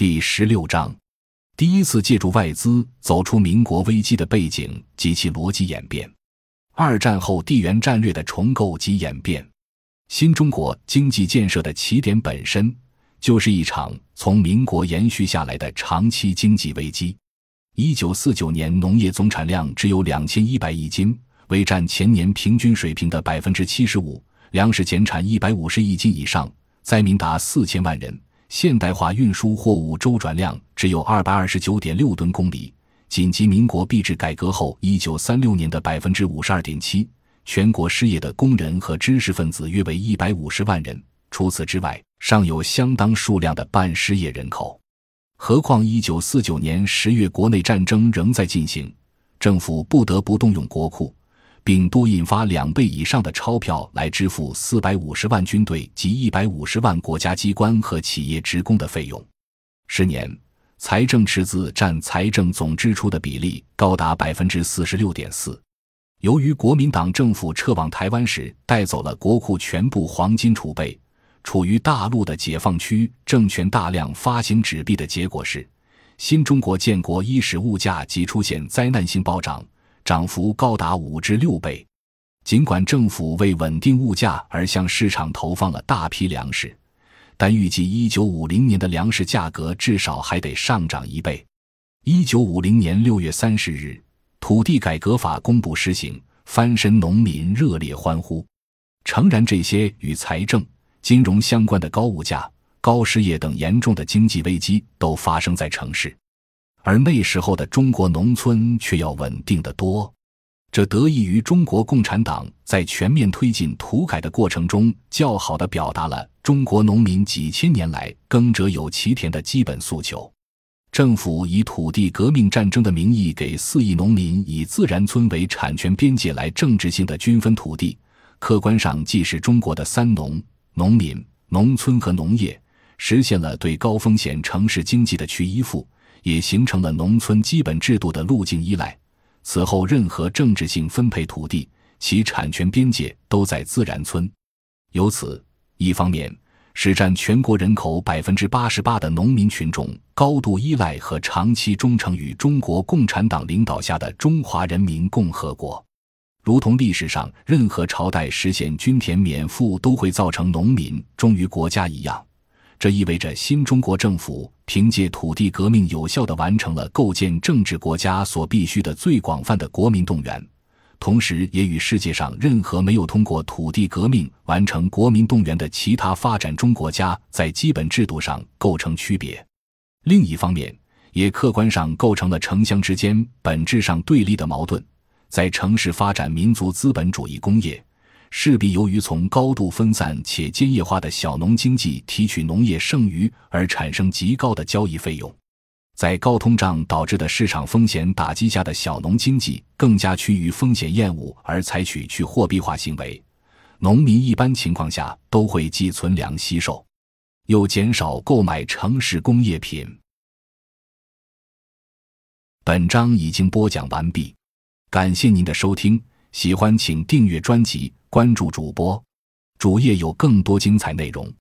第十六章，第一次借助外资走出民国危机的背景及其逻辑演变。二战后地缘战略的重构及演变。新中国经济建设的起点本身就是一场从民国延续下来的长期经济危机。一九四九年农业总产量只有两千一百亿斤，为占前年平均水平的百分之七十五；粮食减产一百五十亿斤以上，灾民达四千万人。现代化运输货物周转量只有二百二十九点六吨公里，仅及民国币制改革后一九三六年的百分之五十二点七。全国失业的工人和知识分子约为一百五十万人。除此之外，尚有相当数量的半失业人口。何况一九四九年十月，国内战争仍在进行，政府不得不动用国库。并多印发两倍以上的钞票来支付四百五十万军队及一百五十万国家机关和企业职工的费用。十年，财政赤字占财政总支出的比例高达百分之四十六点四。由于国民党政府撤往台湾时带走了国库全部黄金储备，处于大陆的解放区政权大量发行纸币的结果是，新中国建国伊始物价即出现灾难性暴涨。涨幅高达五至六倍，尽管政府为稳定物价而向市场投放了大批粮食，但预计一九五零年的粮食价格至少还得上涨一倍。一九五零年六月三十日，土地改革法公布施行，翻身农民热烈欢呼。诚然，这些与财政、金融相关的高物价、高失业等严重的经济危机都发生在城市。而那时候的中国农村却要稳定得多，这得益于中国共产党在全面推进土改的过程中，较好地表达了中国农民几千年来耕者有其田的基本诉求。政府以土地革命战争的名义给四亿农民以自然村为产权边界来政治性的均分土地，客观上既是中国的三农：农民、农村和农业，实现了对高风险城市经济的去依附。也形成了农村基本制度的路径依赖。此后，任何政治性分配土地，其产权边界都在自然村。由此，一方面使占全国人口百分之八十八的农民群众高度依赖和长期忠诚于中国共产党领导下的中华人民共和国，如同历史上任何朝代实现均田免赋都会造成农民忠于国家一样。这意味着新中国政府凭借土地革命，有效地完成了构建政治国家所必须的最广泛的国民动员，同时也与世界上任何没有通过土地革命完成国民动员的其他发展中国家在基本制度上构成区别。另一方面，也客观上构成了城乡之间本质上对立的矛盾，在城市发展民族资本主义工业。势必由于从高度分散且兼业化的小农经济提取农业剩余而产生极高的交易费用，在高通胀导致的市场风险打击下的小农经济更加趋于风险厌恶而采取去货币化行为，农民一般情况下都会寄存粮惜售，又减少购买城市工业品。本章已经播讲完毕，感谢您的收听，喜欢请订阅专辑。关注主播，主页有更多精彩内容。